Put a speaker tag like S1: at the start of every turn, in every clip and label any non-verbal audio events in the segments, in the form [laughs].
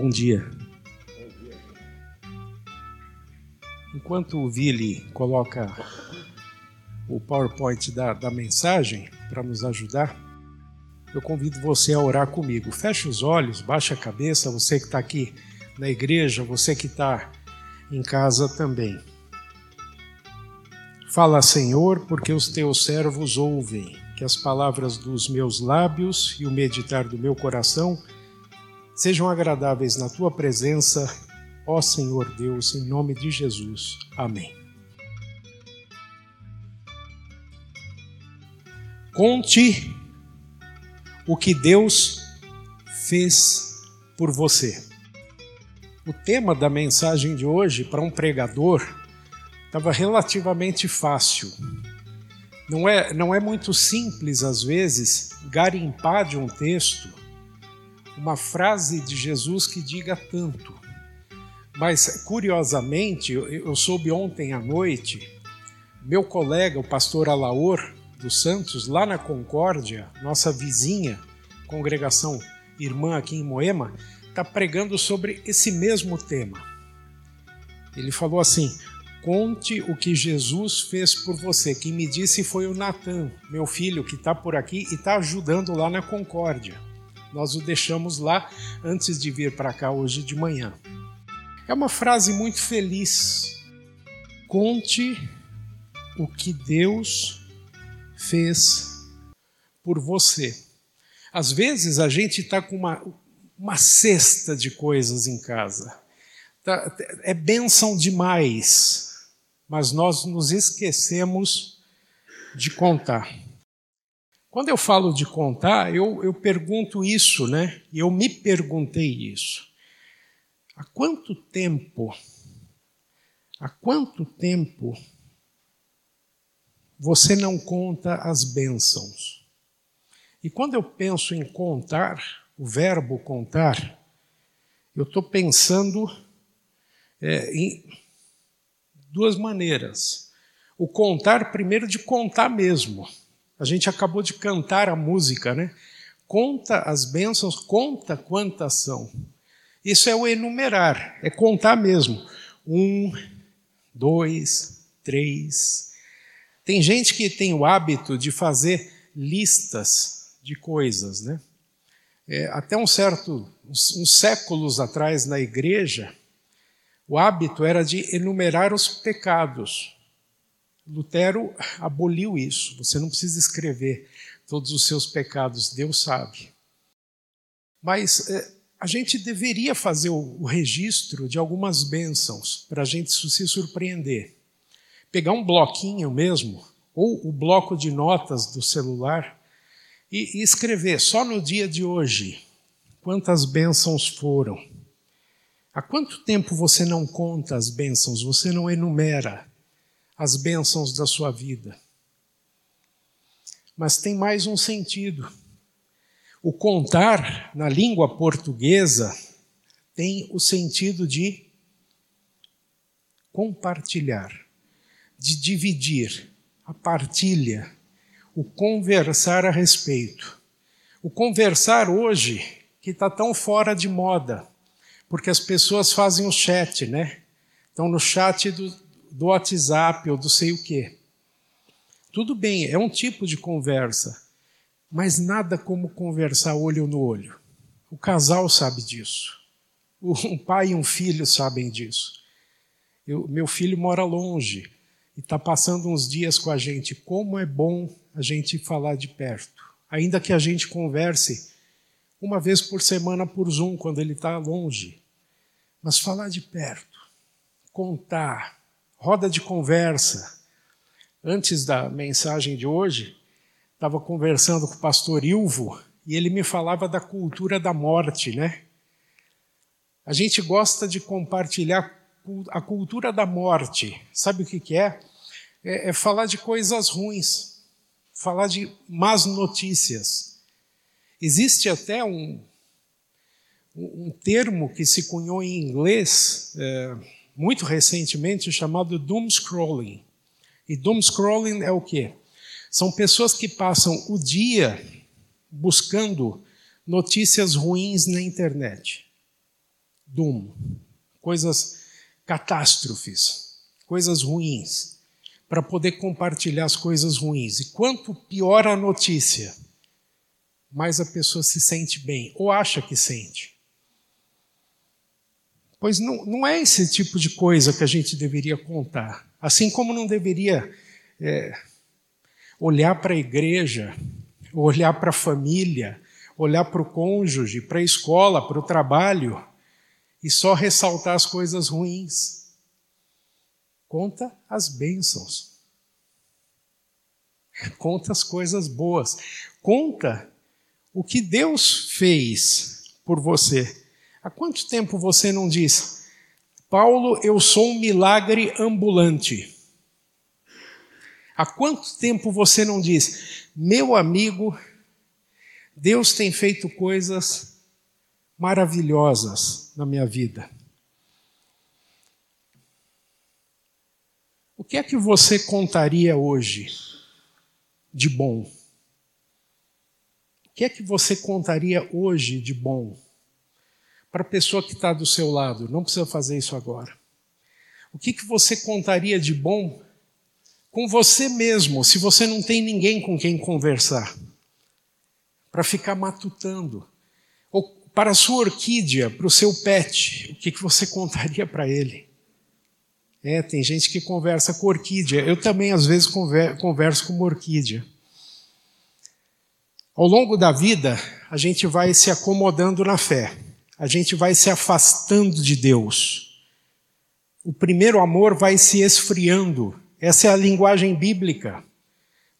S1: Bom dia. Enquanto o Vili coloca o PowerPoint da, da mensagem para nos ajudar, eu convido você a orar comigo. Feche os olhos, baixe a cabeça, você que está aqui na igreja, você que está em casa também. Fala, Senhor, porque os teus servos ouvem, que as palavras dos meus lábios e o meditar do meu coração sejam agradáveis na tua presença, ó Senhor Deus, em nome de Jesus. Amém. Conte o que Deus fez por você. O tema da mensagem de hoje para um pregador estava relativamente fácil. Não é, não é muito simples, às vezes, garimpar de um texto uma frase de Jesus que diga tanto. Mas, curiosamente, eu soube ontem à noite, meu colega, o pastor Alaor dos Santos, lá na Concórdia, nossa vizinha, congregação irmã aqui em Moema, está pregando sobre esse mesmo tema. Ele falou assim: Conte o que Jesus fez por você. Quem me disse foi o Natan, meu filho, que está por aqui e está ajudando lá na Concórdia. Nós o deixamos lá antes de vir para cá hoje de manhã. É uma frase muito feliz. Conte o que Deus fez por você. Às vezes a gente está com uma, uma cesta de coisas em casa. Tá, é bênção demais, mas nós nos esquecemos de contar. Quando eu falo de contar, eu, eu pergunto isso, né? Eu me perguntei isso. Há quanto tempo, há quanto tempo você não conta as bênçãos? E quando eu penso em contar, o verbo contar, eu estou pensando é, em duas maneiras. O contar, primeiro, de contar mesmo. A gente acabou de cantar a música, né? Conta as bênçãos, conta quantas são. Isso é o enumerar, é contar mesmo. Um, dois, três. Tem gente que tem o hábito de fazer listas de coisas, né? É, até um certo, uns, uns séculos atrás na igreja, o hábito era de enumerar os pecados. Lutero aboliu isso. Você não precisa escrever todos os seus pecados, Deus sabe. Mas é, a gente deveria fazer o, o registro de algumas bênçãos para a gente se surpreender. Pegar um bloquinho mesmo, ou o bloco de notas do celular, e, e escrever só no dia de hoje quantas bênçãos foram. Há quanto tempo você não conta as bênçãos, você não enumera? As bênçãos da sua vida. Mas tem mais um sentido. O contar na língua portuguesa tem o sentido de compartilhar, de dividir, a partilha, o conversar a respeito. O conversar hoje, que está tão fora de moda, porque as pessoas fazem o chat, né? Estão no chat do, do WhatsApp ou do sei o quê. Tudo bem, é um tipo de conversa, mas nada como conversar olho no olho. O casal sabe disso. Um pai e um filho sabem disso. Eu, meu filho mora longe e está passando uns dias com a gente. Como é bom a gente falar de perto. Ainda que a gente converse uma vez por semana por Zoom, quando ele está longe. Mas falar de perto, contar, roda de conversa. Antes da mensagem de hoje, estava conversando com o pastor Ilvo e ele me falava da cultura da morte, né? A gente gosta de compartilhar a cultura da morte. Sabe o que, que é? é? É falar de coisas ruins, falar de más notícias. Existe até um, um termo que se cunhou em inglês. É, muito recentemente chamado doom scrolling. E doom scrolling é o quê? São pessoas que passam o dia buscando notícias ruins na internet. doom, coisas catástrofes, coisas ruins, para poder compartilhar as coisas ruins. E quanto pior a notícia, mais a pessoa se sente bem, ou acha que sente. Pois não, não é esse tipo de coisa que a gente deveria contar. Assim como não deveria é, olhar para a igreja, olhar para a família, olhar para o cônjuge, para a escola, para o trabalho e só ressaltar as coisas ruins. Conta as bênçãos. Conta as coisas boas. Conta o que Deus fez por você. Há quanto tempo você não diz, Paulo, eu sou um milagre ambulante? Há quanto tempo você não diz, meu amigo, Deus tem feito coisas maravilhosas na minha vida? O que é que você contaria hoje de bom? O que é que você contaria hoje de bom? Para a pessoa que está do seu lado, não precisa fazer isso agora. O que, que você contaria de bom com você mesmo, se você não tem ninguém com quem conversar, para ficar matutando. Ou para a sua orquídea, para o seu pet, o que, que você [laughs] contaria para ele? É, tem gente que conversa com orquídea. Eu também, às vezes, converso com uma orquídea. Ao longo da vida, a gente vai se acomodando na fé, a gente vai se afastando de Deus. O primeiro amor vai se esfriando essa é a linguagem bíblica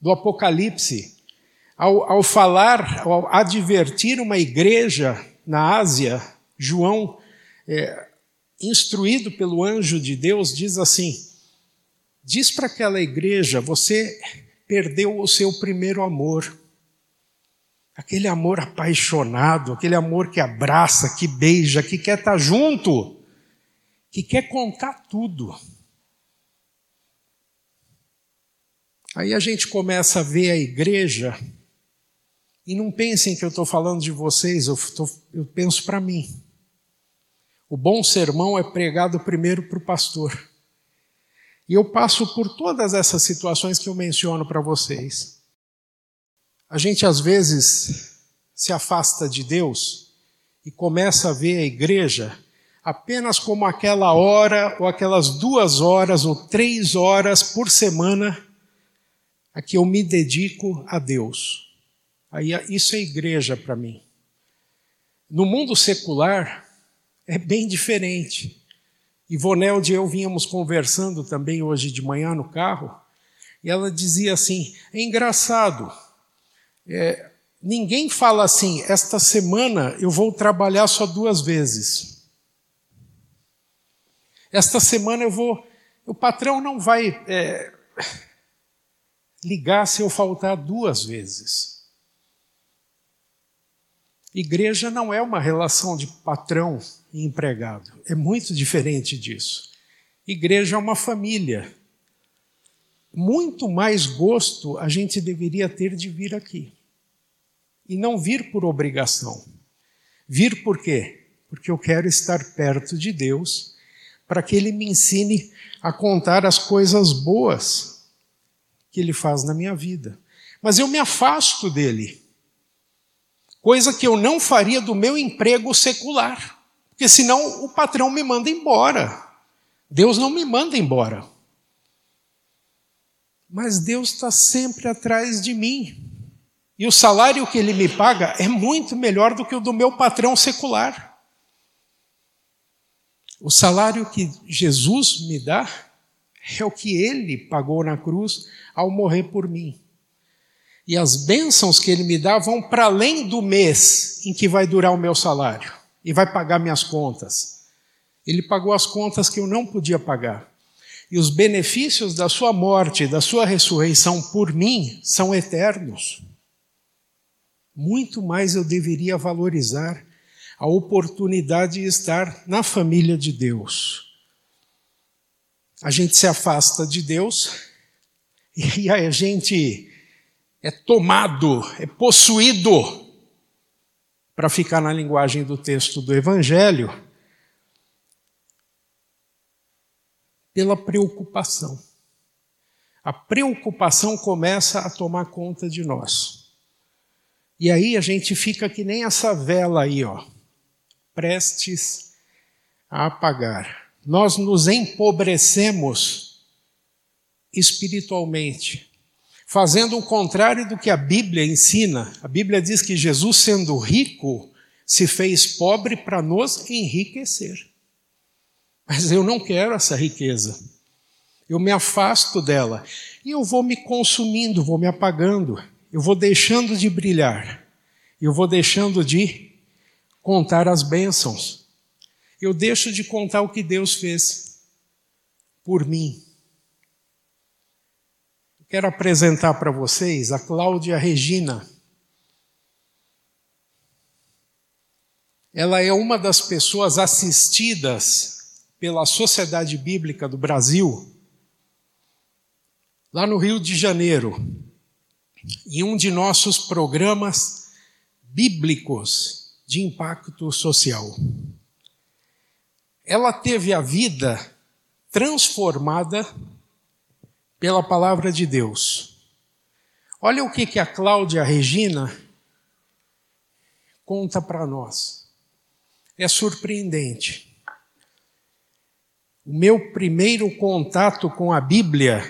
S1: do Apocalipse. Ao, ao falar, ao advertir uma igreja na Ásia, João, é, instruído pelo anjo de Deus, diz assim: diz para aquela igreja, você perdeu o seu primeiro amor. Aquele amor apaixonado, aquele amor que abraça, que beija, que quer estar junto, que quer contar tudo. Aí a gente começa a ver a igreja, e não pensem que eu estou falando de vocês, eu, tô, eu penso para mim. O bom sermão é pregado primeiro para o pastor. E eu passo por todas essas situações que eu menciono para vocês. A gente às vezes se afasta de Deus e começa a ver a igreja apenas como aquela hora, ou aquelas duas horas, ou três horas por semana a que eu me dedico a Deus. Aí isso é igreja para mim. No mundo secular é bem diferente. Ivonel e eu vínhamos conversando também hoje de manhã no carro, e ela dizia assim: é engraçado, é, ninguém fala assim, esta semana eu vou trabalhar só duas vezes. Esta semana eu vou. O patrão não vai. É, ligar se eu faltar duas vezes. Igreja não é uma relação de patrão e empregado, é muito diferente disso. Igreja é uma família. Muito mais gosto a gente deveria ter de vir aqui. E não vir por obrigação. Vir por quê? Porque eu quero estar perto de Deus, para que Ele me ensine a contar as coisas boas que ele faz na minha vida. Mas eu me afasto dele. Coisa que eu não faria do meu emprego secular. Porque senão o patrão me manda embora. Deus não me manda embora. Mas Deus está sempre atrás de mim. E o salário que ele me paga é muito melhor do que o do meu patrão secular. O salário que Jesus me dá é o que ele pagou na cruz ao morrer por mim. E as bênçãos que ele me dá vão para além do mês em que vai durar o meu salário e vai pagar minhas contas. Ele pagou as contas que eu não podia pagar. E os benefícios da sua morte, da sua ressurreição por mim, são eternos. Muito mais eu deveria valorizar a oportunidade de estar na família de Deus a gente se afasta de Deus e a gente é tomado, é possuído, para ficar na linguagem do texto do Evangelho, Pela preocupação. A preocupação começa a tomar conta de nós. E aí a gente fica que nem essa vela aí, ó, prestes a apagar. Nós nos empobrecemos espiritualmente, fazendo o contrário do que a Bíblia ensina. A Bíblia diz que Jesus, sendo rico, se fez pobre para nos enriquecer. Mas eu não quero essa riqueza. Eu me afasto dela. E eu vou me consumindo, vou me apagando, eu vou deixando de brilhar, eu vou deixando de contar as bênçãos, eu deixo de contar o que Deus fez por mim. Quero apresentar para vocês a Cláudia Regina. Ela é uma das pessoas assistidas pela Sociedade Bíblica do Brasil lá no Rio de Janeiro, em um de nossos programas bíblicos de impacto social. Ela teve a vida transformada pela palavra de Deus. Olha o que, que a Cláudia Regina conta para nós. É surpreendente. O meu primeiro contato com a Bíblia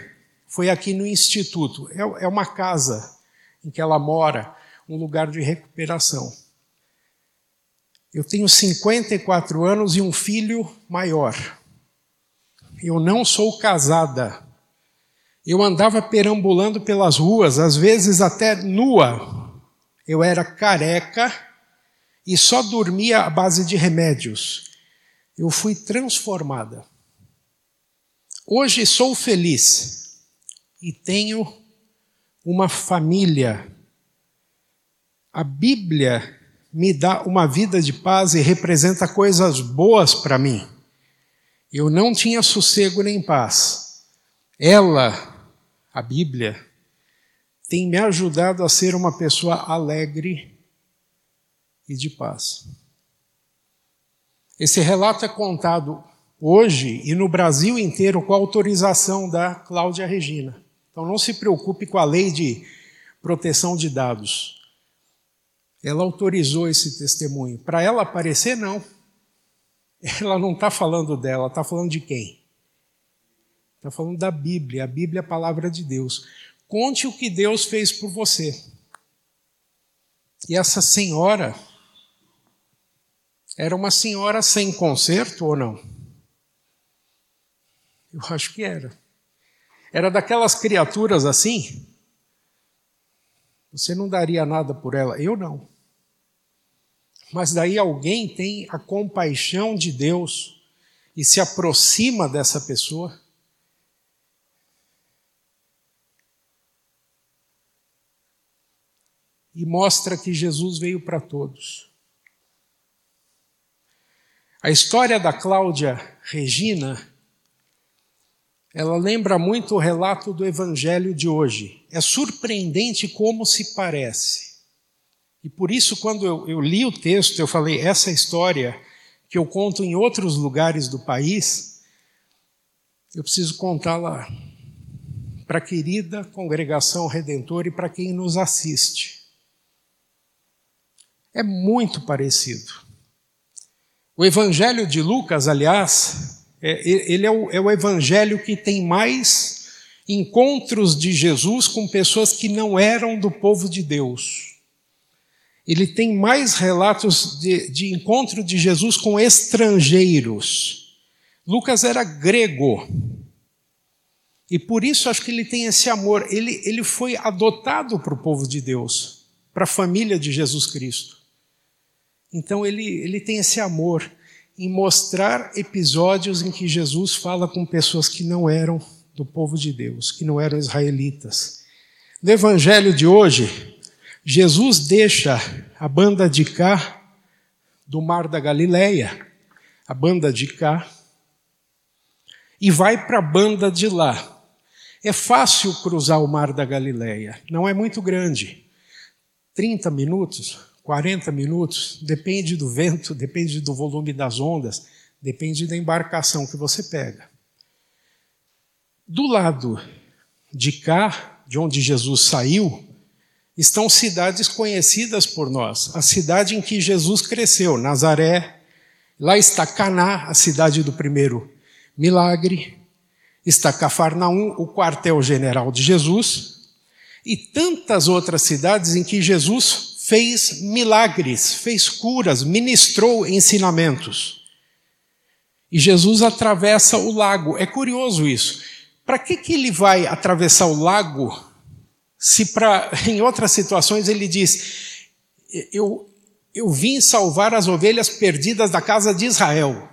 S1: foi aqui no Instituto. É, é uma casa em que ela mora, um lugar de recuperação. Eu tenho 54 anos e um filho maior. Eu não sou casada. Eu andava perambulando pelas ruas, às vezes até nua. Eu era careca e só dormia à base de remédios. Eu fui transformada. Hoje sou feliz e tenho uma família. A Bíblia me dá uma vida de paz e representa coisas boas para mim. Eu não tinha sossego nem paz. Ela, a Bíblia, tem me ajudado a ser uma pessoa alegre e de paz. Esse relato é contado hoje e no Brasil inteiro com a autorização da Cláudia Regina. Então não se preocupe com a lei de proteção de dados. Ela autorizou esse testemunho. Para ela aparecer, não. Ela não está falando dela, está falando de quem? Está falando da Bíblia. A Bíblia é a palavra de Deus. Conte o que Deus fez por você. E essa senhora era uma senhora sem conserto ou não? Eu acho que era. Era daquelas criaturas assim. Você não daria nada por ela, eu não. Mas daí alguém tem a compaixão de Deus e se aproxima dessa pessoa. E mostra que Jesus veio para todos. A história da Cláudia Regina ela lembra muito o relato do evangelho de hoje. É surpreendente como se parece. E por isso, quando eu, eu li o texto, eu falei: essa história que eu conto em outros lugares do país, eu preciso contá-la para a querida congregação redentora e para quem nos assiste. É muito parecido. O Evangelho de Lucas, aliás, é, ele é o, é o evangelho que tem mais encontros de Jesus com pessoas que não eram do povo de Deus. Ele tem mais relatos de, de encontro de Jesus com estrangeiros. Lucas era grego. E por isso acho que ele tem esse amor. Ele, ele foi adotado para o povo de Deus, para a família de Jesus Cristo. Então ele, ele tem esse amor em mostrar episódios em que Jesus fala com pessoas que não eram do povo de Deus, que não eram israelitas. No evangelho de hoje, Jesus deixa a banda de cá do mar da Galileia, a banda de cá, e vai para a banda de lá. É fácil cruzar o mar da Galileia, não é muito grande. 30 minutos, 40 minutos, depende do vento, depende do volume das ondas, depende da embarcação que você pega. Do lado de cá, de onde Jesus saiu, estão cidades conhecidas por nós. A cidade em que Jesus cresceu, Nazaré. Lá está Caná, a cidade do primeiro milagre. Está Cafarnaum, o quartel-general de Jesus. E tantas outras cidades em que Jesus fez milagres, fez curas, ministrou ensinamentos. E Jesus atravessa o lago. É curioso isso. Para que, que ele vai atravessar o lago se para [laughs] em outras situações ele diz: eu, eu vim salvar as ovelhas perdidas da casa de Israel.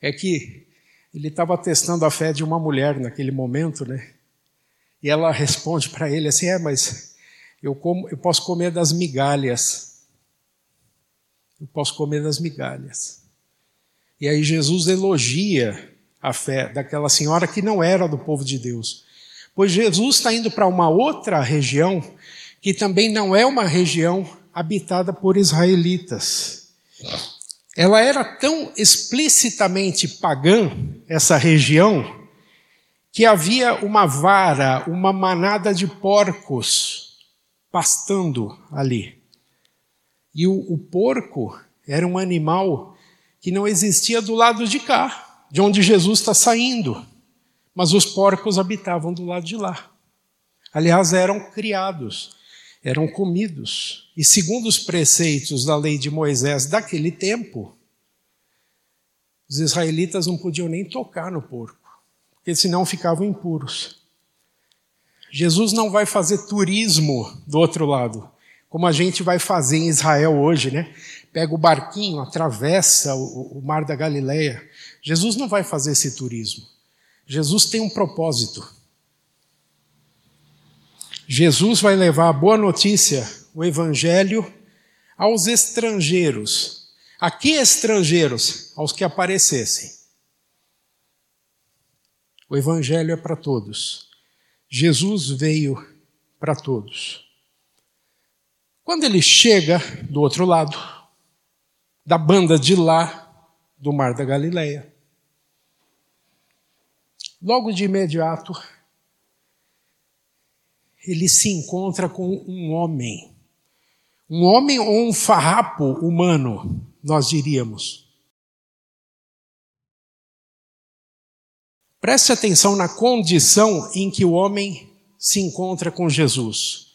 S1: É que ele estava testando a fé de uma mulher naquele momento, né? E ela responde para ele assim: é, mas eu, como, eu posso comer das migalhas. Eu posso comer das migalhas. E aí Jesus elogia a fé daquela senhora que não era do povo de Deus. Pois Jesus está indo para uma outra região que também não é uma região habitada por israelitas. Ela era tão explicitamente pagã, essa região, que havia uma vara, uma manada de porcos pastando ali. E o, o porco era um animal que não existia do lado de cá de onde Jesus está saindo, mas os porcos habitavam do lado de lá. Aliás, eram criados, eram comidos. E segundo os preceitos da lei de Moisés daquele tempo, os israelitas não podiam nem tocar no porco, porque senão ficavam impuros. Jesus não vai fazer turismo do outro lado, como a gente vai fazer em Israel hoje, né? Pega o barquinho, atravessa o, mar da Galileia. Jesus não vai fazer esse turismo. Jesus tem um propósito. Jesus vai levar a boa notícia, o evangelho, aos estrangeiros. A que estrangeiros? Aos que aparecessem. O evangelho é para todos. Jesus veio para todos. Quando ele chega do outro lado, da banda de lá, do Mar da Galileia. Logo de imediato, ele se encontra com um homem. Um homem ou um farrapo humano, nós diríamos. Preste atenção na condição em que o homem se encontra com Jesus.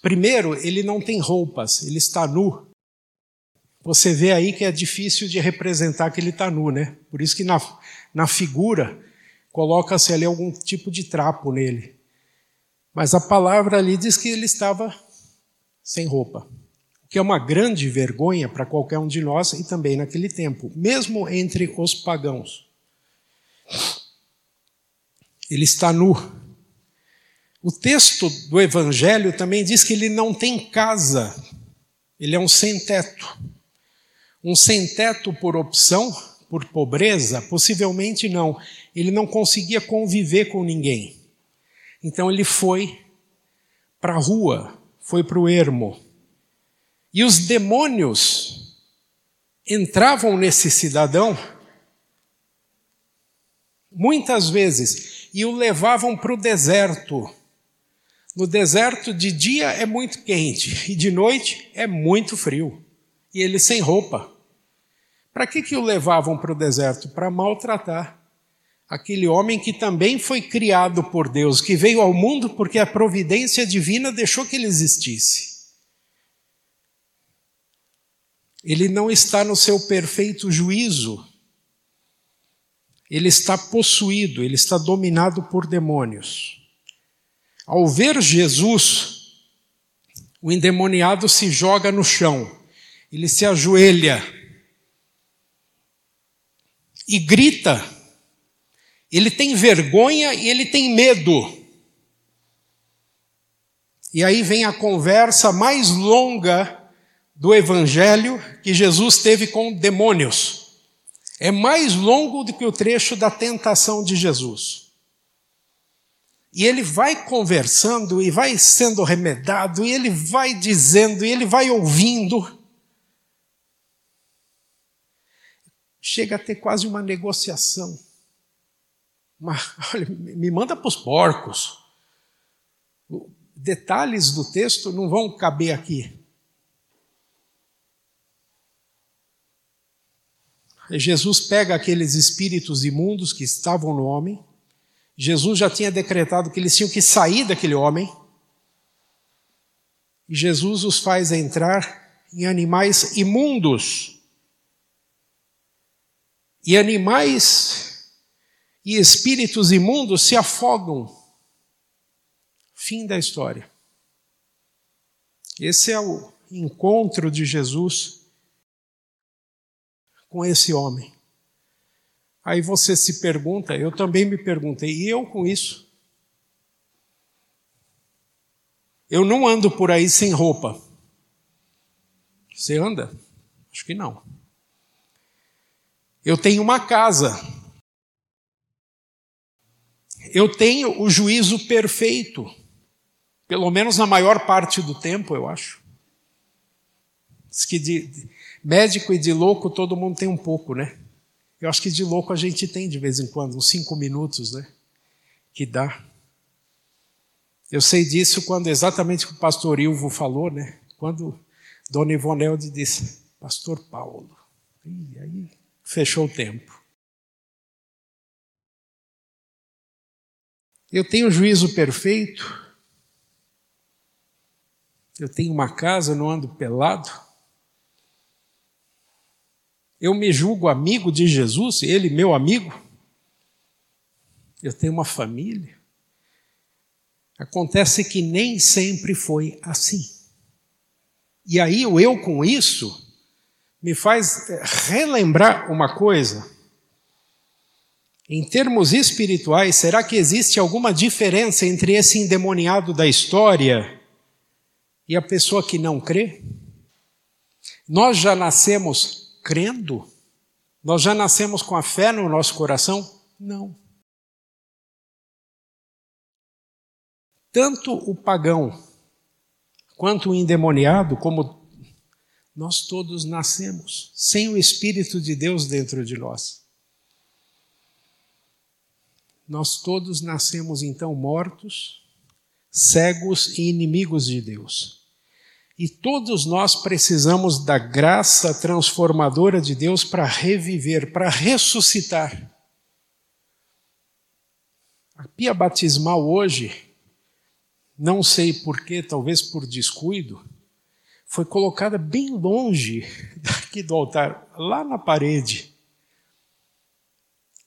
S1: Primeiro, ele não tem roupas, ele está nu. Você vê aí que é difícil de representar que ele está nu, né? Por isso que na, na figura coloca-se ali algum tipo de trapo nele. Mas a palavra ali diz que ele estava sem roupa, o que é uma grande vergonha para qualquer um de nós e também naquele tempo, mesmo entre os pagãos. Ele está nu. O texto do Evangelho também diz que ele não tem casa, ele é um sem-teto. Um sem-teto por opção, por pobreza? Possivelmente não. Ele não conseguia conviver com ninguém. Então ele foi para a rua, foi para o ermo. E os demônios entravam nesse cidadão muitas vezes e o levavam para o deserto. No deserto, de dia é muito quente [laughs] e de noite é muito frio. E ele sem roupa. Para que, que o levavam para o deserto? Para maltratar aquele homem que também foi criado por Deus, que veio ao mundo porque a providência divina deixou que ele existisse. Ele não está no seu perfeito juízo, ele está possuído, ele está dominado por demônios. Ao ver Jesus, o endemoniado se joga no chão, ele se ajoelha e grita. Ele tem vergonha e ele tem medo. E aí vem a conversa mais longa do Evangelho que Jesus teve com demônios. É mais longo do que o trecho da tentação de Jesus. E ele vai conversando e vai sendo remedado, e ele vai dizendo, e ele vai ouvindo. chega a ter quase uma negociação. Uma, [laughs] olha, me manda para os porcos. Detalhes do texto não vão caber aqui. Jesus pega aqueles espíritos imundos que estavam no homem. Jesus já tinha decretado que eles tinham que sair daquele homem. E Jesus os faz entrar em animais imundos. E animais e espíritos imundos se afogam. Fim da história. Esse é o encontro de Jesus com esse homem. Aí você se pergunta, eu também me perguntei, e eu com isso? Eu não ando por aí sem roupa. Você anda? Acho que não. Eu tenho uma casa. Eu tenho o juízo perfeito. Pelo menos na maior parte do tempo, eu acho. Diz que de médico e de louco todo mundo tem um pouco, né? Eu acho que de louco a gente tem de vez em quando, uns cinco minutos, né? Que dá. Eu sei disso quando exatamente o pastor Ilvo falou, né? Quando Dona Ivonelde disse, Pastor Paulo. E aí fechou o tempo. Eu tenho juízo perfeito. Eu tenho uma casa, não ando pelado. Eu me julgo amigo de Jesus, ele meu amigo. Eu tenho uma família. Acontece que nem sempre foi assim. E aí o eu com isso me faz eh, relembrar uma coisa. Em termos espirituais, será que existe alguma diferença entre esse endemoniado da história e a pessoa que não crê? Nós já nascemos crendo? Nós já nascemos com a fé no nosso coração? Não. Tanto o pagão quanto o endemoniado, como nós todos nascemos sem o Espírito de Deus dentro de nós. Nós todos nascemos então mortos, cegos e inimigos de Deus. E todos nós precisamos da graça transformadora de Deus para reviver, para ressuscitar. A pia batismal hoje, não sei porquê, talvez por descuido, foi colocada bem longe daqui do altar, lá na parede.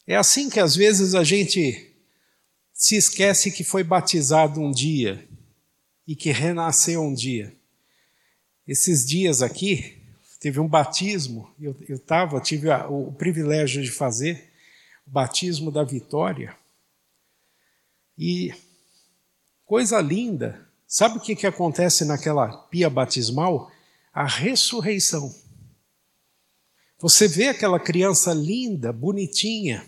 S1: É assim que às vezes a gente se esquece que foi batizado um dia e que renasceu um dia. Esses dias aqui, teve um batismo, eu estava, tive a, o privilégio de fazer o batismo da Vitória. E coisa linda, Sabe o que, que acontece naquela pia batismal? A ressurreição. Você vê aquela criança linda, bonitinha,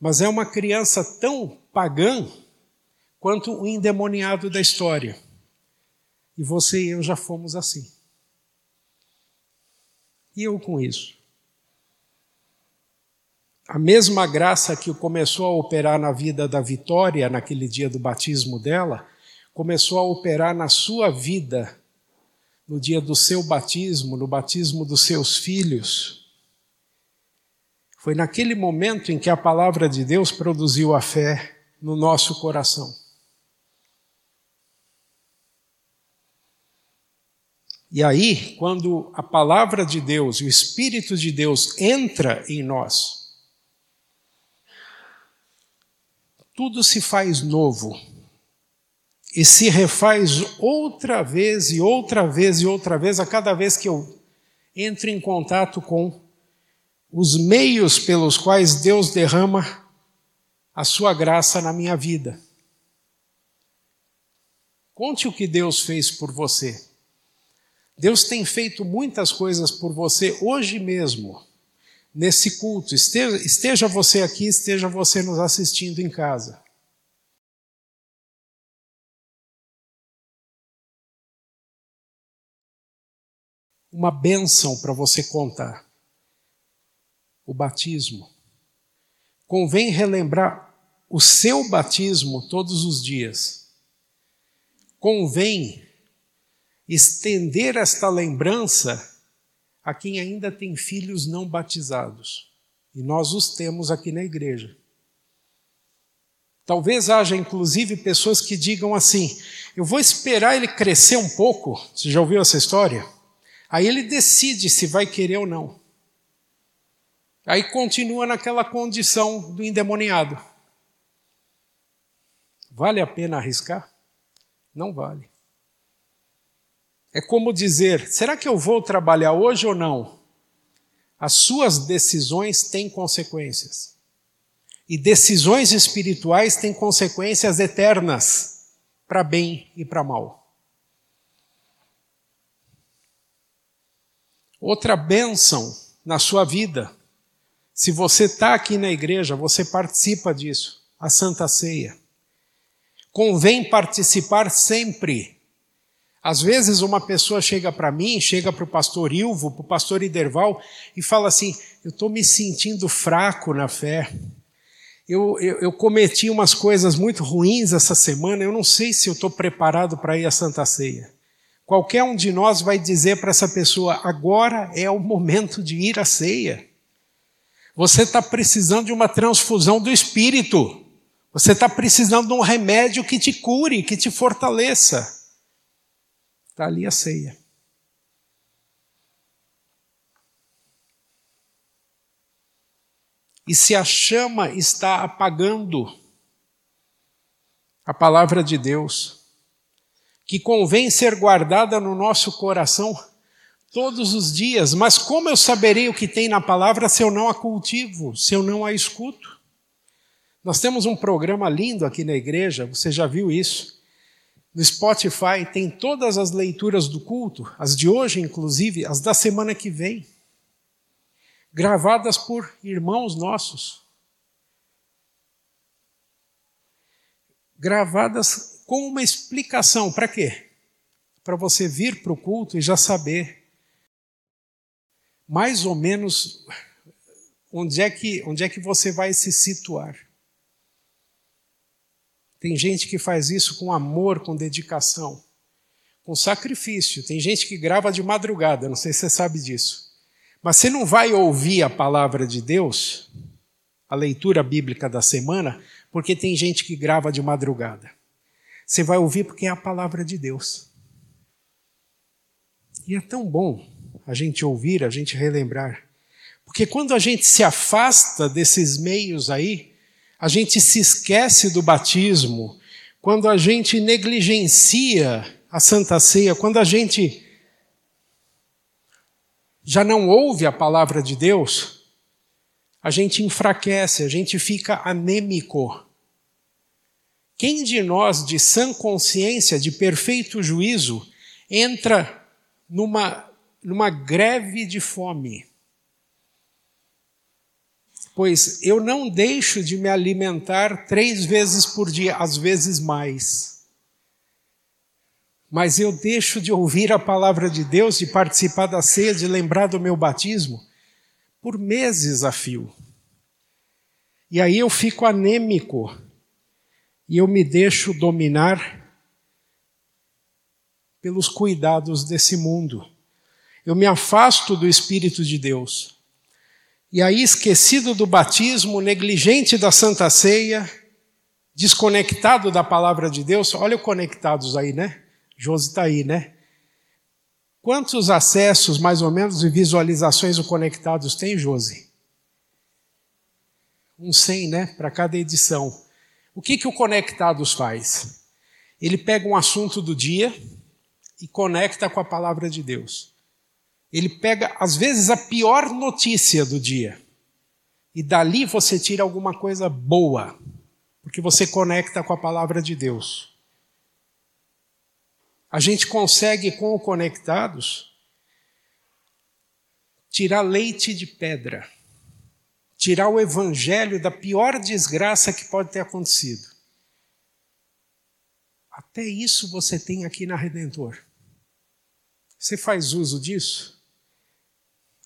S1: mas é uma criança tão pagã quanto o endemoniado da história. E você e eu já fomos assim. E eu com isso? A mesma graça que começou a operar na vida da Vitória naquele dia do batismo dela, começou a operar na sua vida, no dia do seu batismo, no batismo dos seus filhos. Foi naquele momento em que a palavra de Deus produziu a fé no nosso coração. E aí, quando a palavra de Deus o Espírito de Deus entra em nós, tudo se faz novo e se refaz outra vez e outra vez e outra vez a cada vez que eu entro em contato com os meios pelos quais Deus derrama a sua graça na minha vida. Conte o que Deus fez por você. Deus tem feito muitas coisas por você hoje mesmo, nesse culto. Esteja, esteja você aqui, esteja você nos assistindo em casa. uma bênção para você contar: o batismo. Convém relembrar o seu batismo todos os dias, convém estender esta lembrança a quem ainda tem filhos não batizados. E nós os temos aqui na igreja. Talvez haja inclusive pessoas que digam assim: eu vou esperar ele crescer um pouco. Você já ouviu essa história? Aí ele decide se vai querer ou não. Aí continua naquela condição do endemoniado. Vale a pena arriscar? Não vale. É como dizer: será que eu vou trabalhar hoje ou não? As suas decisões têm consequências. E decisões espirituais têm consequências eternas, para bem e para mal. Outra bênção na sua vida, se você está aqui na igreja, você participa disso, a Santa Ceia. Convém participar sempre às vezes uma pessoa chega para mim, chega para o pastor Ilvo, para o pastor Iderval, e fala assim: Eu estou me sentindo fraco na fé. Eu, eu, eu, cometi umas coisas muito ruins essa semana, eu não sei se eu estou preparado para ir à Santa Ceia. Qualquer um de nós vai dizer para essa pessoa: agora é o momento de ir à ceia. Você está precisando de uma transfusão do espírito. Você está precisando de um remédio que te cure, que te fortaleça. Está ali a ceia. E se a chama está apagando a palavra de Deus, que convém ser guardada no nosso coração todos os dias, mas como eu saberei o que tem na palavra se eu não a cultivo, se eu não a escuto? Nós temos um programa lindo aqui na igreja, você já viu isso no Spotify tem todas as leituras do culto, as de hoje, inclusive, as da semana que vem, gravadas por irmãos nossos. Gravadas com uma explicação. Para quê? Para você vir para o culto e já saber mais ou menos onde é que, onde é que você vai se situar. Tem gente que faz isso com amor, com dedicação, com sacrifício. Tem gente que grava de madrugada, não sei se você sabe disso. Mas você não vai ouvir a palavra de Deus, a leitura bíblica da semana, porque tem gente que grava de madrugada. Você vai ouvir porque é a palavra de Deus. E é tão bom a gente ouvir, a gente relembrar. Porque quando a gente se afasta desses meios aí, a gente se esquece do batismo, quando a gente negligencia a Santa Ceia, quando a gente já não ouve a palavra de Deus, a gente enfraquece, a gente fica anêmico. Quem de nós, de sã consciência, de perfeito juízo, entra numa, numa greve de fome? Pois eu não deixo de me alimentar três vezes por dia, às vezes mais. Mas eu deixo de ouvir a palavra de Deus, de participar da ceia, de lembrar do meu batismo, por meses a fio. E aí eu fico anêmico e eu me deixo dominar pelos cuidados desse mundo. Eu me afasto do Espírito de Deus. E aí, esquecido do batismo, negligente da Santa Ceia, desconectado da palavra de Deus, olha o conectados aí, né? Josi está aí, né? Quantos acessos, mais ou menos, e visualizações o Conectados tem, Josi? Um 100, né? Para cada edição. O que, que o Conectados faz? Ele pega um assunto do dia e conecta com a palavra de Deus. Ele pega, às vezes, a pior notícia do dia. E dali você tira alguma coisa boa, porque você conecta com a palavra de Deus. A gente consegue, com o Conectados, tirar leite de pedra, tirar o evangelho da pior desgraça que pode ter acontecido. Até isso você tem aqui na Redentor. Você faz uso disso?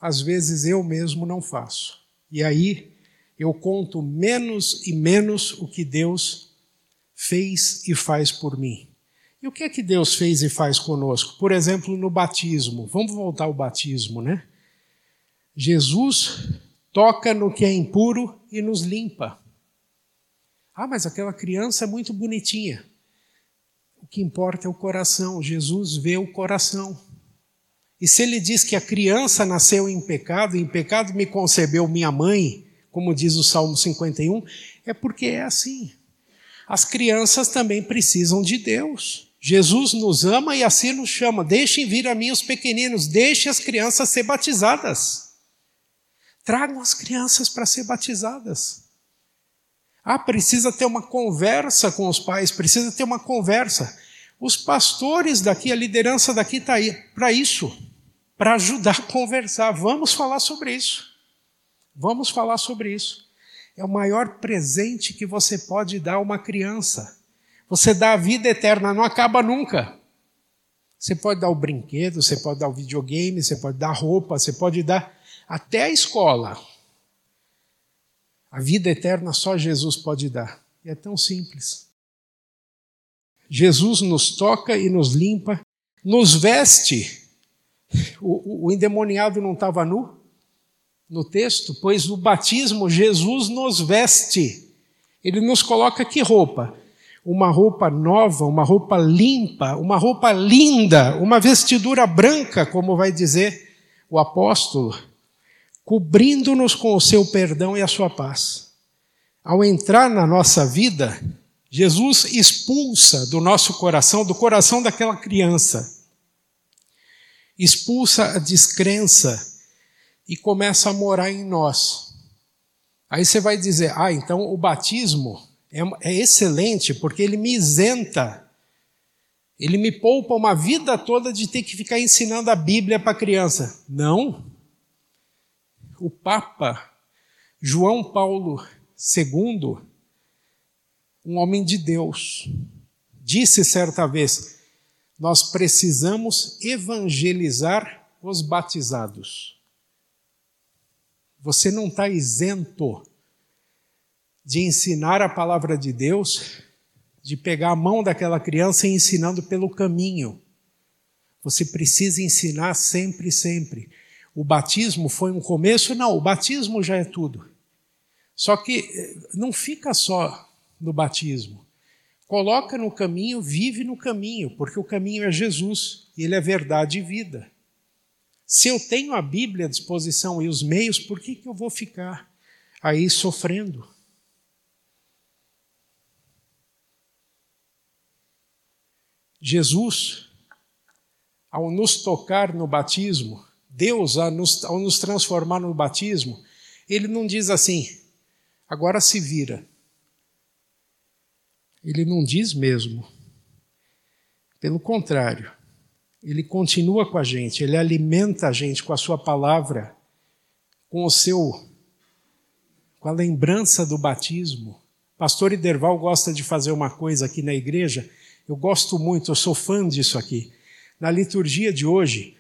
S1: Às vezes eu mesmo não faço. E aí eu conto menos e menos o que Deus fez e faz por mim. E o que é que Deus fez e faz conosco? Por exemplo, no batismo. Vamos voltar ao batismo, né? Jesus toca no que é impuro e nos limpa. Ah, mas aquela criança é muito bonitinha. O que importa é o coração. Jesus vê o coração. E se ele diz que a criança nasceu em pecado, em pecado me concebeu minha mãe, como diz o Salmo 51, é porque é assim. As crianças também precisam de Deus. Jesus nos ama e assim nos chama. Deixem vir a mim os pequeninos, deixem as crianças ser batizadas. Tragam as crianças para ser batizadas. Ah, precisa ter uma conversa com os pais, precisa ter uma conversa. Os pastores daqui, a liderança daqui está aí para isso, para ajudar a conversar. Vamos falar sobre isso. Vamos falar sobre isso. É o maior presente que você pode dar a uma criança. Você dá a vida eterna, não acaba nunca. Você pode dar o brinquedo, você pode dar o videogame, você pode dar roupa, você pode dar até a escola. A vida eterna só Jesus pode dar. E é tão simples. Jesus nos toca e nos limpa, nos veste. O, o endemoniado não estava nu no texto, pois no batismo Jesus nos veste. Ele nos coloca que roupa? Uma roupa nova, uma roupa limpa, uma roupa linda, uma vestidura branca, como vai dizer o apóstolo cobrindo-nos com o seu perdão e a sua paz. Ao entrar na nossa vida, Jesus expulsa do nosso coração, do coração daquela criança, expulsa a descrença e começa a morar em nós. Aí você vai dizer: ah, então o batismo é, é excelente porque ele me isenta, ele me poupa uma vida toda de ter que ficar ensinando a Bíblia para criança. Não o Papa João Paulo II, um homem de Deus, disse certa vez: Nós precisamos evangelizar os batizados. Você não está isento de ensinar a palavra de Deus, de pegar a mão daquela criança e ensinando pelo caminho. Você precisa ensinar sempre, sempre o batismo foi um começo? Não, o batismo já é tudo. Só que eh, não fica só no batismo. Coloca no caminho, vive no caminho, porque o caminho é Jesus, ele é verdade e vida. Se eu tenho a Bíblia à disposição e os meios, por que, que eu vou ficar aí sofrendo? Jesus, ao nos tocar no batismo, Deus, ao nos, ao nos transformar no batismo, ele não diz assim, agora se vira. Ele não diz mesmo. Pelo contrário, ele continua com a gente, ele alimenta a gente com a sua palavra, com o seu com a lembrança do batismo. Pastor Iderval gosta de fazer uma coisa aqui na igreja, eu gosto muito, eu sou fã disso aqui. Na liturgia de hoje,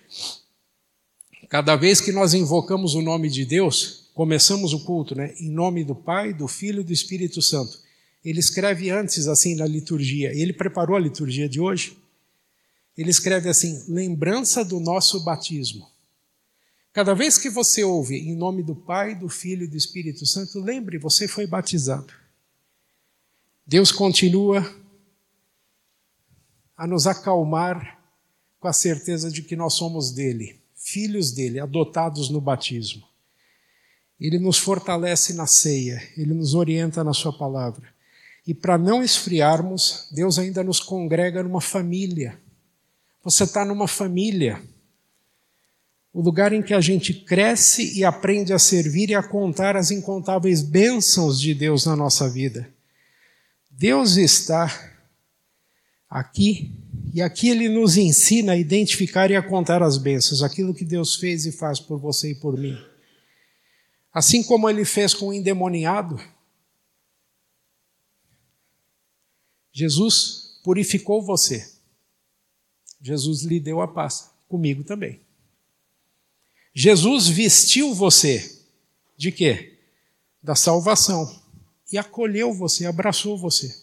S1: Cada vez que nós invocamos o nome de Deus, começamos o culto, né? Em nome do Pai, do Filho e do Espírito Santo. Ele escreve antes assim na liturgia. Ele preparou a liturgia de hoje. Ele escreve assim: lembrança do nosso batismo. Cada vez que você ouve em nome do Pai, do Filho e do Espírito Santo, lembre, você foi batizado. Deus continua a nos acalmar com a certeza de que nós somos dele filhos dele, adotados no batismo. Ele nos fortalece na ceia, ele nos orienta na sua palavra. E para não esfriarmos, Deus ainda nos congrega numa família. Você está numa família. O lugar em que a gente cresce e aprende a servir e a contar as incontáveis bênçãos de Deus na nossa vida. Deus está aqui e aqui ele nos ensina a identificar e a contar as bênçãos, aquilo que Deus fez e faz por você e por mim. Assim como ele fez com o endemoniado, Jesus purificou você. Jesus lhe deu a paz, comigo também. Jesus vestiu você de quê? da salvação e acolheu você, abraçou você.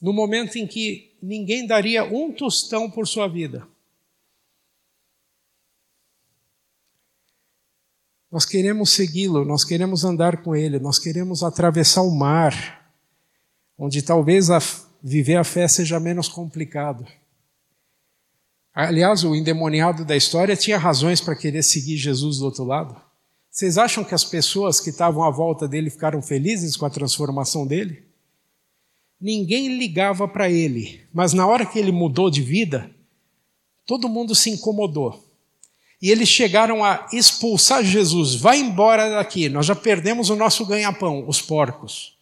S1: No momento em que ninguém daria um tostão por sua vida. Nós queremos segui-lo, nós queremos andar com ele, nós queremos atravessar o mar, onde talvez a, viver a fé seja menos complicado. Aliás, o endemoniado da história tinha razões para querer seguir Jesus do outro lado. Vocês acham que as pessoas que estavam à volta dele ficaram felizes com a transformação dele? Ninguém ligava para ele, mas na hora que ele mudou de vida, todo mundo se incomodou. E eles chegaram a expulsar Jesus. Vai embora daqui, nós já perdemos o nosso ganha-pão, os porcos.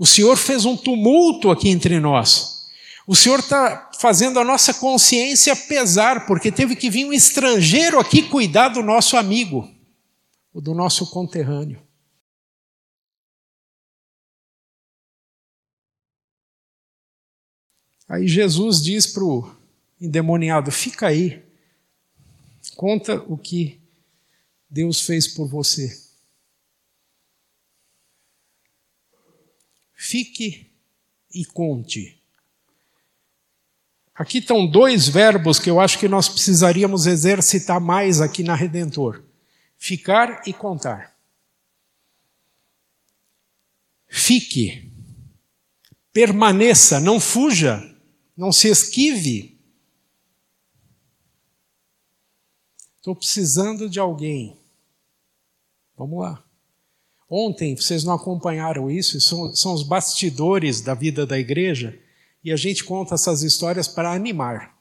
S1: O Senhor fez um tumulto aqui entre nós. O Senhor está fazendo a nossa consciência pesar, porque teve que vir um estrangeiro aqui cuidar do nosso amigo, ou do nosso conterrâneo. Aí Jesus diz para o endemoniado: fica aí, conta o que Deus fez por você. Fique e conte. Aqui estão dois verbos que eu acho que nós precisaríamos exercitar mais aqui na Redentor: ficar e contar. Fique, permaneça, não fuja, não se esquive. Estou precisando de alguém. Vamos lá. Ontem, vocês não acompanharam isso, são, são os bastidores da vida da igreja e a gente conta essas histórias para animar.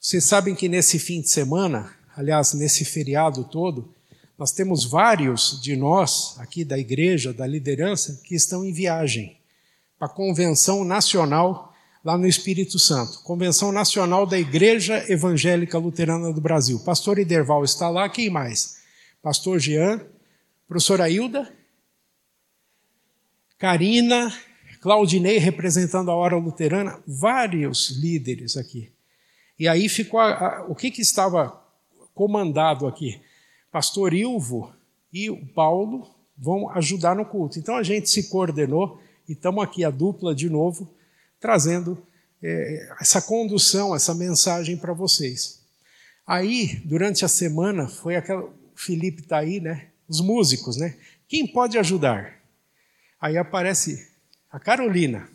S1: Vocês sabem que nesse fim de semana, aliás, nesse feriado todo, nós temos vários de nós, aqui da igreja, da liderança, que estão em viagem para a Convenção Nacional lá no Espírito Santo Convenção Nacional da Igreja Evangélica Luterana do Brasil. Pastor Iderval está lá, quem mais? Pastor Jean, professora Hilda, Karina, Claudinei representando a hora luterana, vários líderes aqui. E aí ficou a, a, o que, que estava comandado aqui? Pastor Ilvo e o Paulo vão ajudar no culto. Então a gente se coordenou e estamos aqui a dupla de novo, trazendo é, essa condução, essa mensagem para vocês. Aí, durante a semana, foi aquela. O Felipe está aí, né? Os músicos, né? Quem pode ajudar? Aí aparece a Carolina.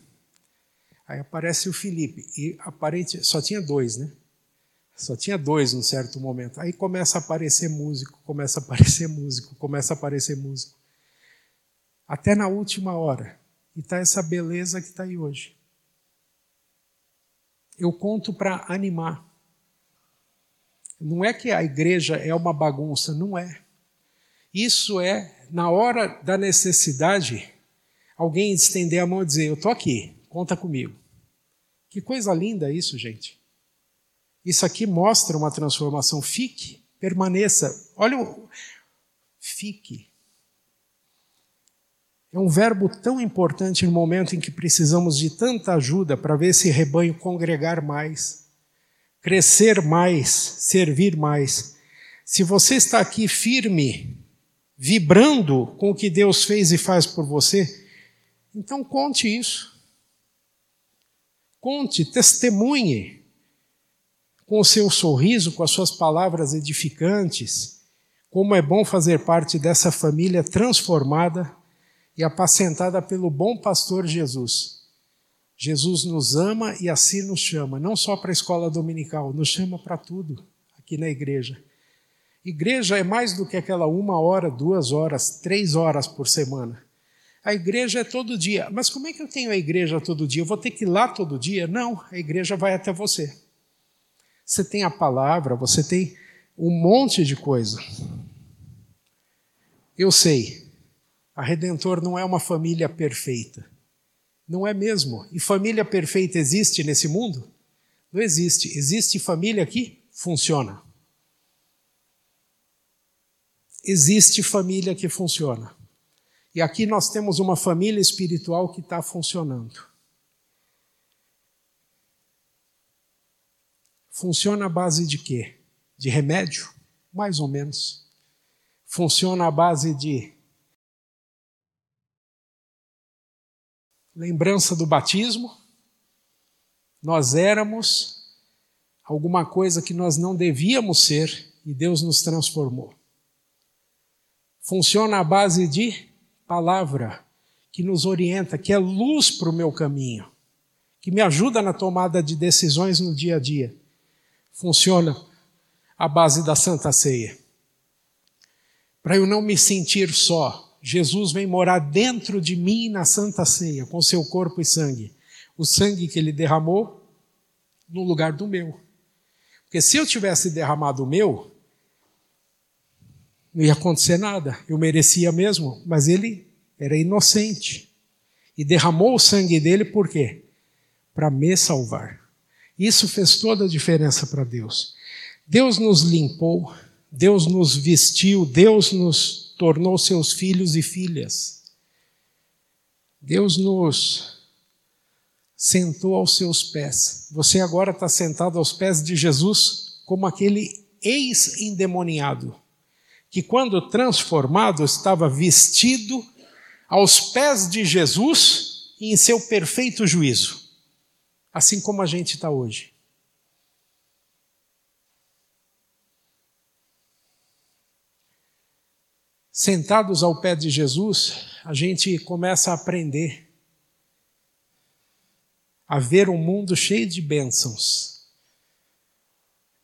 S1: Aí aparece o Felipe. E aparente, só tinha dois, né? Só tinha dois num certo momento. Aí começa a aparecer músico, começa a aparecer músico, começa a aparecer músico. Até na última hora. E está essa beleza que está aí hoje. Eu conto para animar. Não é que a igreja é uma bagunça, não é. Isso é, na hora da necessidade, alguém estender a mão e dizer: Eu estou aqui, conta comigo. Que coisa linda isso, gente. Isso aqui mostra uma transformação. Fique, permaneça. Olha o. Fique. É um verbo tão importante no momento em que precisamos de tanta ajuda para ver esse rebanho congregar mais, crescer mais, servir mais. Se você está aqui firme, vibrando com o que Deus fez e faz por você, então conte isso. Conte, testemunhe com o seu sorriso, com as suas palavras edificantes, como é bom fazer parte dessa família transformada e apacentada pelo bom pastor Jesus. Jesus nos ama e assim nos chama, não só para a escola dominical, nos chama para tudo aqui na igreja. Igreja é mais do que aquela uma hora, duas horas, três horas por semana. A igreja é todo dia. Mas como é que eu tenho a igreja todo dia? Eu vou ter que ir lá todo dia? Não, a igreja vai até você. Você tem a palavra, você tem um monte de coisa. Eu sei, a Redentor não é uma família perfeita. Não é mesmo. E família perfeita existe nesse mundo? Não existe. Existe família que funciona existe família que funciona. E aqui nós temos uma família espiritual que está funcionando. Funciona à base de quê? De remédio? Mais ou menos. Funciona à base de lembrança do batismo. Nós éramos alguma coisa que nós não devíamos ser e Deus nos transformou. Funciona à base de palavra que nos orienta, que é luz para o meu caminho, que me ajuda na tomada de decisões no dia a dia. Funciona à base da Santa Ceia. Para eu não me sentir só, Jesus vem morar dentro de mim na Santa Ceia, com seu corpo e sangue. O sangue que ele derramou no lugar do meu. Porque se eu tivesse derramado o meu, não ia acontecer nada. Eu merecia mesmo, mas ele era inocente. E derramou o sangue dele por quê? Para me salvar. Isso fez toda a diferença para Deus. Deus nos limpou, Deus nos vestiu, Deus nos tornou seus filhos e filhas. Deus nos sentou aos seus pés. Você agora está sentado aos pés de Jesus como aquele ex-endemoniado, que quando transformado estava vestido aos pés de Jesus em seu perfeito juízo, assim como a gente está hoje. Sentados ao pé de Jesus, a gente começa a aprender a ver um mundo cheio de bênçãos.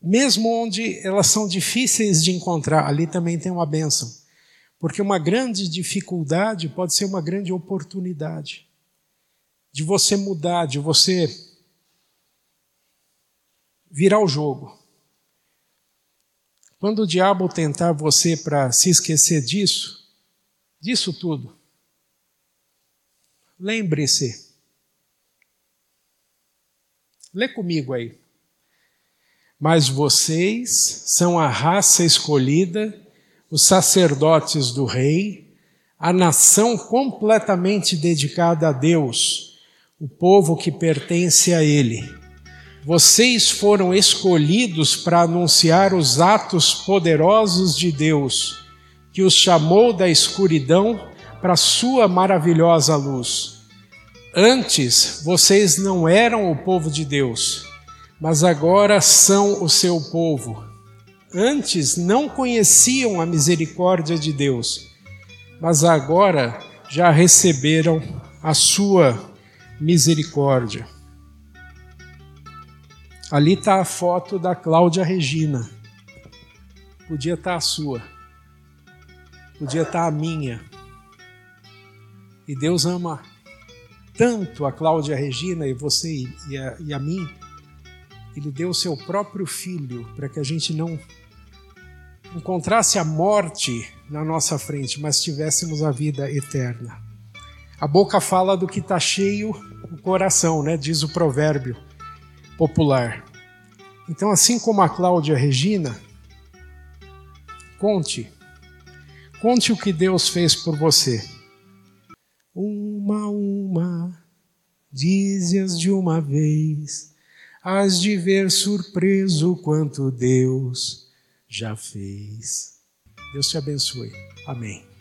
S1: Mesmo onde elas são difíceis de encontrar, ali também tem uma bênção. Porque uma grande dificuldade pode ser uma grande oportunidade de você mudar, de você virar o jogo. Quando o diabo tentar você para se esquecer disso, disso tudo, lembre-se. Lê comigo aí. Mas vocês são a raça escolhida, os sacerdotes do rei, a nação completamente dedicada a Deus, o povo que pertence a Ele. Vocês foram escolhidos para anunciar os atos poderosos de Deus, que os chamou da escuridão para sua maravilhosa luz. Antes vocês não eram o povo de Deus, mas agora são o seu povo. Antes não conheciam a misericórdia de Deus, mas agora já receberam a sua misericórdia. Ali está a foto da Cláudia Regina. Podia estar tá a sua. Podia estar tá a minha. E Deus ama tanto a Cláudia Regina e você e a, e a mim. Ele deu o seu próprio filho para que a gente não encontrasse a morte na nossa frente, mas tivéssemos a vida eterna. A boca fala do que está cheio o coração, né? Diz o provérbio popular. Então, assim como a Cláudia Regina, conte. Conte o que Deus fez por você. Uma a uma, dize-as de uma vez, has de ver surpreso quanto Deus já fez. Deus te abençoe. Amém.